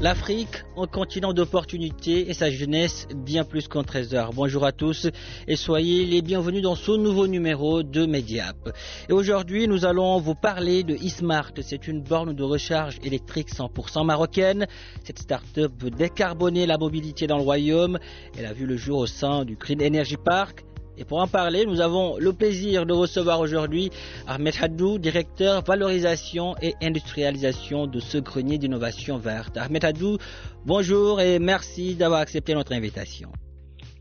L'Afrique, un continent d'opportunités et sa jeunesse bien plus qu'un trésor. Bonjour à tous et soyez les bienvenus dans ce nouveau numéro de Mediap. Et aujourd'hui, nous allons vous parler de eSmart. C'est une borne de recharge électrique 100% marocaine. Cette start-up veut décarboner la mobilité dans le royaume. Elle a vu le jour au sein du Green Energy Park. Et pour en parler, nous avons le plaisir de recevoir aujourd'hui Ahmed Haddou, directeur valorisation et industrialisation de ce grenier d'innovation verte. Ahmed Haddou, bonjour et merci d'avoir accepté notre invitation.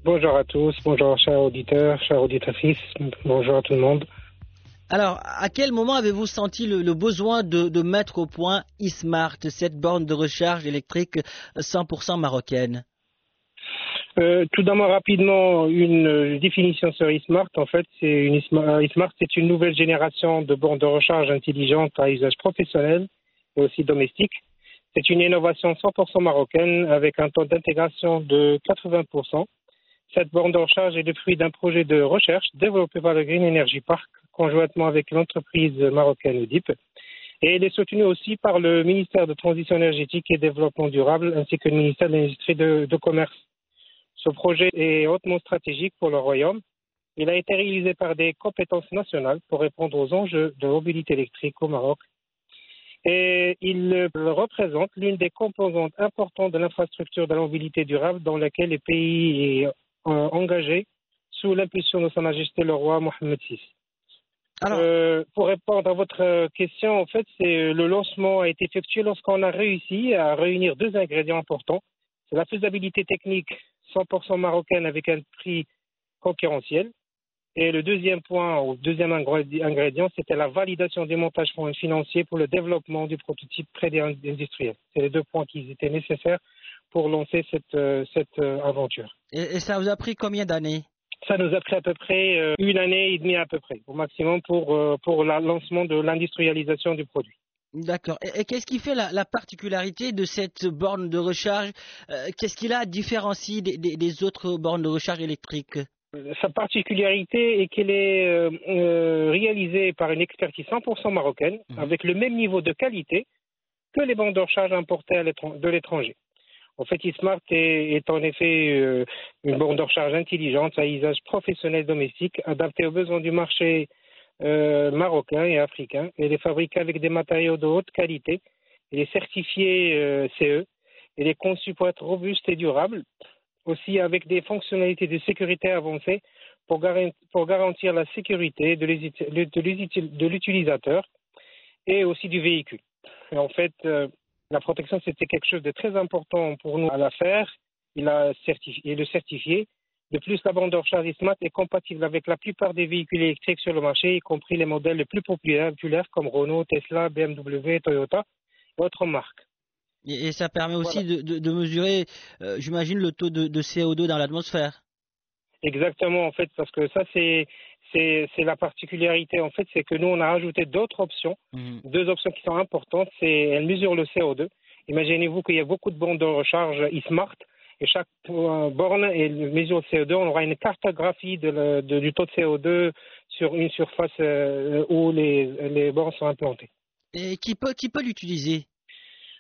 Bonjour à tous, bonjour chers auditeurs, chers auditrices, bonjour à tout le monde. Alors, à quel moment avez-vous senti le, le besoin de, de, mettre au point eSmart, cette borne de recharge électrique 100% marocaine? Euh, tout d'abord, rapidement, une définition sur eSmart. En fait, c'est une eSmart, c'est une nouvelle génération de bornes de recharge intelligentes à usage professionnel et aussi domestique. C'est une innovation 100% marocaine avec un taux d'intégration de 80%. Cette borne de recharge est le fruit d'un projet de recherche développé par le Green Energy Park conjointement avec l'entreprise marocaine UDIP. Et elle est soutenue aussi par le ministère de Transition énergétique et Développement durable ainsi que le ministère de l'Industrie de, de Commerce. Ce projet est hautement stratégique pour le Royaume. Il a été réalisé par des compétences nationales pour répondre aux enjeux de mobilité électrique au Maroc. Et il représente l'une des composantes importantes de l'infrastructure de la mobilité durable dans laquelle le pays est engagé sous l'impulsion de Sa Majesté le roi Mohamed VI. Alors, euh, pour répondre à votre question, en fait, c'est le lancement a été effectué lorsqu'on a réussi à réunir deux ingrédients importants. C'est la faisabilité technique 100% marocaine avec un prix concurrentiel. Et le deuxième point, ou deuxième ingrédient, c'était la validation des montages financiers pour le développement du prototype pré-industriel. C'est les deux points qui étaient nécessaires pour lancer cette, cette aventure. Et, et, ça vous a pris combien d'années? Ça nous a pris à peu près une année et demie à peu près, au maximum pour, pour le lancement de l'industrialisation du produit. D'accord. Et, et qu'est-ce qui fait la, la, particularité de cette borne de recharge euh, Qu'est-ce qui la différencie des, des, des, autres bornes de recharge électriques? Sa particularité est qu'elle est euh, euh, réalisée par une expertise 100% marocaine, mmh. avec le même niveau de qualité que les bornes de recharge importées de l'étranger. En fait, eSmart est, est en effet une borne de recharge intelligente à usage professionnel domestique, adaptée aux besoins du marché euh, marocain et africain. Elle est fabriquée avec des matériaux de haute qualité. Elle est certifiée euh, CE. Elle est conçue pour être robuste et durable, aussi avec des fonctionnalités de sécurité avancées pour, gar pour garantir la sécurité de l'utilisateur et aussi du véhicule. Et en fait, euh, la protection, c'était quelque chose de très important pour nous à la faire. Certifié, le certifié de plus, la bande de recharge Smart est compatible avec la plupart des véhicules électriques sur le marché, y compris les modèles les plus populaires, comme Renault, Tesla, BMW, Toyota et autres marques. Et, ça permet aussi voilà. de, de, de, mesurer, euh, j'imagine, le taux de, de CO2 dans l'atmosphère. Exactement, en fait, parce que ça, c'est c'est la particularité, en fait, c'est que nous, on a ajouté d'autres options, mmh. deux options qui sont importantes. C'est elles mesurent le CO2. Imaginez-vous qu'il y a beaucoup de bandes de recharge e-smart et chaque borne et mesure de CO2, on aura une cartographie de le, de, du taux de CO2 sur une surface euh, où les, les bornes sont implantées. Et qui peut, qui peut l'utiliser?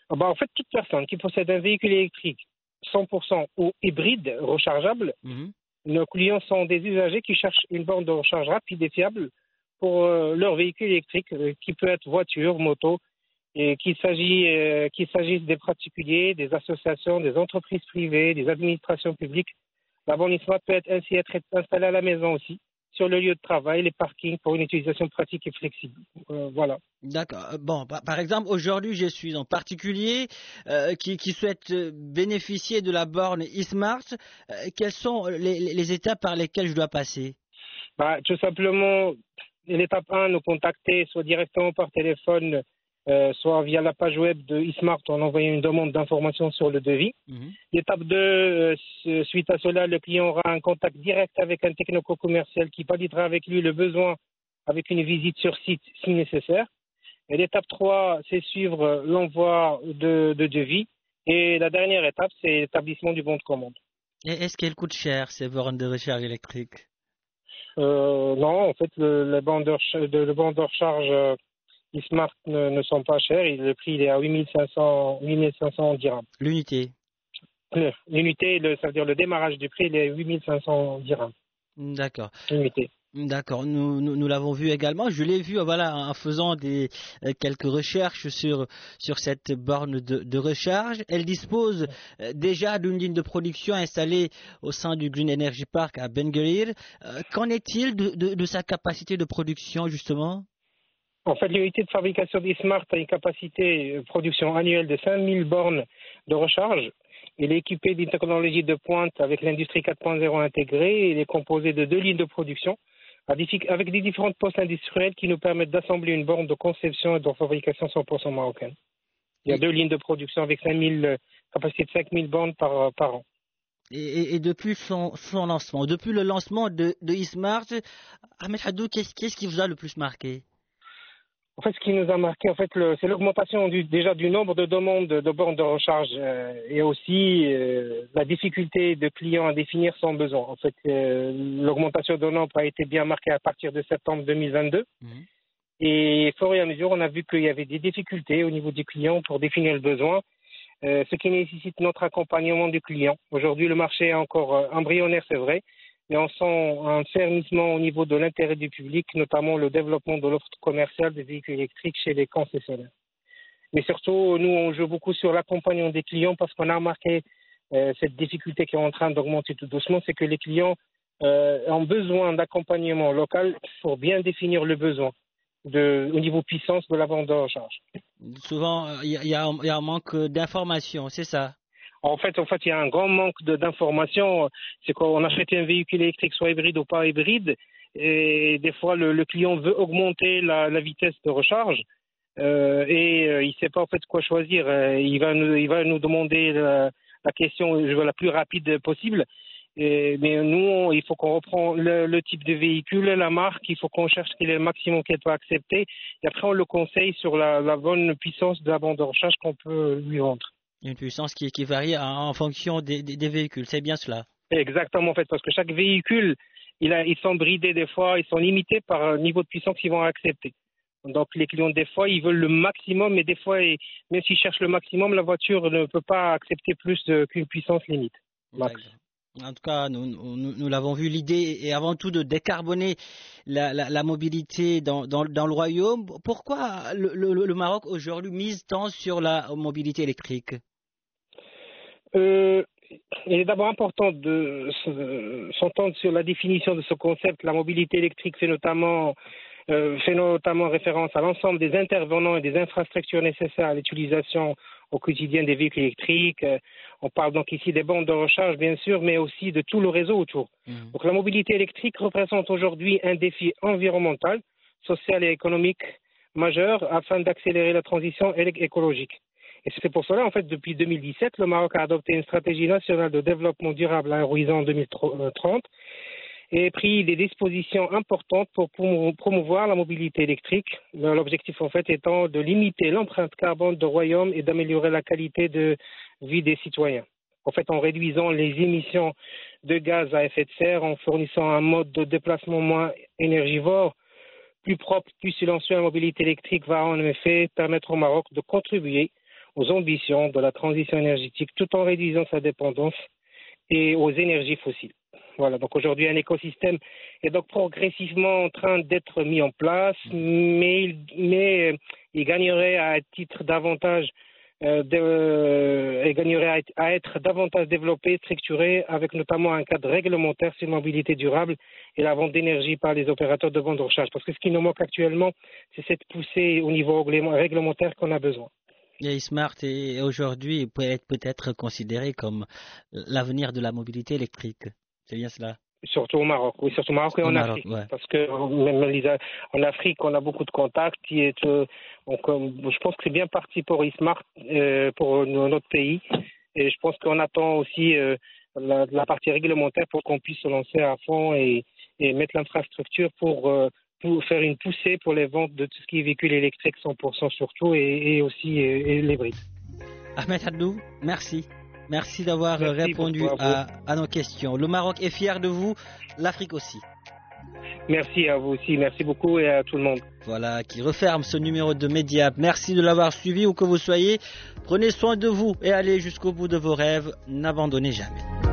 Bah, En fait, toute personne qui possède un véhicule électrique 100% ou hybride rechargeable, -hmm. nos clients sont des usagers qui cherchent une borne de recharge rapide et fiable pour euh, leur véhicule électrique, euh, qui peut être voiture, moto, et qu'il euh, qu'il s'agisse des particuliers, des associations, des entreprises privées, des administrations publiques. La borne Smart peut être ainsi être installée à la maison aussi, sur le lieu de travail, les parkings pour une utilisation pratique et flexible. Euh, voilà. D'accord. Euh, bon, par exemple, aujourd'hui, je suis en particulier euh, qui, qui, souhaite bénéficier de la borne eSmart. quelles sont les, les, étapes par lesquelles je dois passer? Bah, Tout simplement, l'étape 1, nous contacter soit directement par téléphone euh, soit via la page web de eSmart en envoyant une demande d'information sur le devis. Mhm. L'étape 2, euh, suite à cela, le client aura un contact direct avec un technico-commercial qui validera avec lui le besoin avec une visite sur site si nécessaire. Et l'étape 3, c'est suivre l'envoi de, devis. Et la dernière étape, c'est l'établissement du bon de commande. Et est-ce qu'elle coûte cher, ces bornes de recharge électrique? Euh, Non, en fait, le, le banc de, recharge les Smart ne, ne, sont pas chers. Le prix il est à 8500, 8500 dirhams. L'unité L'unité, ça veut dire le démarrage du prix, il est à 8500 dirhams. D'accord. L'unité. D'accord, nous, nous, nous l'avons vu également. Je l'ai vu voilà, en faisant des, euh, quelques recherches sur, sur cette borne de, de recharge. Elle dispose euh, déjà d'une ligne de production installée au sein du Green Energy Park à Ben Gurir. Euh, qu'en est-il de, de, de, sa capacité de production justement? En fait, l'unité de fabrication d'eSmart a une capacité de production annuelle de 5000 bornes de recharge. Il est équipé d'une technologie de pointe avec l'industrie 4.0 intégrée. Il est composé de deux lignes de production avec des différentes postes industrielles qui nous permettent d'assembler une borne de conception et de fabrication 100% marocaine. Il y a deux lignes de production avec 5000, capacité de 5000 bornes par, par an. Et, depuis son, son, lancement, depuis le lancement de, de eSmart, Ahmed Hadou, qu'est-ce qui vous a le plus marqué? En fait, ce qui nous a marqué, en fait, c'est l'augmentation déjà du nombre de demandes de bornes de recharge euh, et aussi euh, la difficulté de clients à définir son besoin. En fait, euh, l'augmentation de nombre a été bien marquée à partir de septembre 2022. Mmh. Et au fur et à mesure, on a vu qu'il y avait des difficultés au niveau des clients pour définir le besoin, ce qui nécessite notre accompagnement du client. Aujourd'hui, le marché est encore embryonnaire, c'est vrai, mais on sent un fermissement au niveau de l'intérêt du public, notamment le développement de l'offre commerciale des véhicules électriques chez les concessionnaires. Mais surtout, nous, on joue beaucoup sur l'accompagnement des clients parce qu'on a remarqué euh, cette difficulté qui est en train d'augmenter tout doucement, c'est que les clients euh, ont besoin d'accompagnement local pour bien définir le besoin au niveau puissance de la vente de recharge. Souvent, il y, y, a un manque d'information, c'est ça? En fait, en fait, il y a un grand manque d'informations. C'est qu'on achète un véhicule électrique, soit hybride ou pas hybride, et des fois le, client veut augmenter la, vitesse de recharge euh, et euh, il ne sait pas en fait quoi choisir. Euh, il va nous, il va nous demander la, question je veux la plus rapide possible. Mais nous, il faut qu'on reprend le, type de véhicule, la marque, il faut qu'on cherche quel est le maximum qu'elle peut accepter. Et après, on le conseille sur la, la bonne puissance de la bande de recharge qu'on peut lui vendre. Une puissance qui, qui varie en fonction des, des, véhicules, c'est bien cela Exactement, en fait, parce que chaque véhicule, il a, ils sont bridés des fois, ils sont limités par un niveau de puissance qu'ils vont accepter. Donc les clients, des fois, ils veulent le maximum, mais des fois, même s'ils cherchent le maximum, la voiture ne peut pas accepter plus qu'une puissance limite. En tout cas, nous, nous, nous l'avons vu, l'idée est avant tout de décarboner la, la, la mobilité dans, dans, dans, le royaume. Pourquoi le, le, le Maroc aujourd'hui mise tant sur la mobilité électrique? Euh, il est d'abord important de s'entendre sur la définition de ce concept. La mobilité électrique fait notamment, euh, fait notamment référence à l'ensemble des intervenants et des infrastructures nécessaires à l'utilisation au quotidien des véhicules électriques. Euh, on parle donc ici des bandes de recharge, bien sûr, mais aussi de tout le réseau autour. Mmh. Donc la mobilité électrique représente aujourd'hui un défi environnemental, social et économique majeur afin d'accélérer la transition écologique. Et c'est pour cela, en fait, depuis 2017, le Maroc a adopté une stratégie nationale de développement durable à horizon 2030 et pris des dispositions importantes pour promouvoir la mobilité électrique. L'objectif, en fait, étant de limiter l'empreinte carbone du royaume et d'améliorer la qualité de vie des citoyens. En fait, en réduisant les émissions de gaz à effet de serre, en fournissant un mode de déplacement moins énergivore, plus propre, plus silencieux, la mobilité électrique va en effet permettre au Maroc de contribuer aux ambitions de la transition énergétique tout en réduisant sa dépendance et aux énergies fossiles. Voilà, donc aujourd'hui un écosystème est donc progressivement en train d'être mis en place, mais il, mais il gagnerait à titre davantage euh, de, euh, et gagnerait à être, à être davantage développée, structurée, avec notamment un cadre réglementaire sur mobilité durable et la vente d'énergie par les opérateurs de bande de recharge. Parce que ce qui nous manque actuellement, c'est cette poussée au niveau réglementaire qu'on a besoin. Et Smart est aujourd'hui peut être peut-être considéré comme l'avenir de la mobilité électrique. C'est bien cela Surtout au Maroc, oui, surtout au Maroc et en Afrique. Parce que même en Afrique, on a beaucoup de contacts. Euh, donc, je pense que c'est bien parti pour eSmart, euh, pour notre pays. Et je pense qu'on attend aussi euh, la, la, partie réglementaire pour qu'on puisse se lancer à fond et, et mettre l'infrastructure pour, euh, pour, faire une poussée pour les ventes de tout ce qui est véhicule électrique 100% surtout et, et aussi et, les brides. Ahmed Hadou, merci. Merci d'avoir répondu à, à, nos questions. Le Maroc est fier de vous, l'Afrique aussi. Merci à vous aussi, merci beaucoup et à tout le monde. Voilà, qui referme ce numéro de Média. Merci de l'avoir suivi où que vous soyez. Prenez soin de vous et allez jusqu'au bout de vos rêves. N'abandonnez jamais.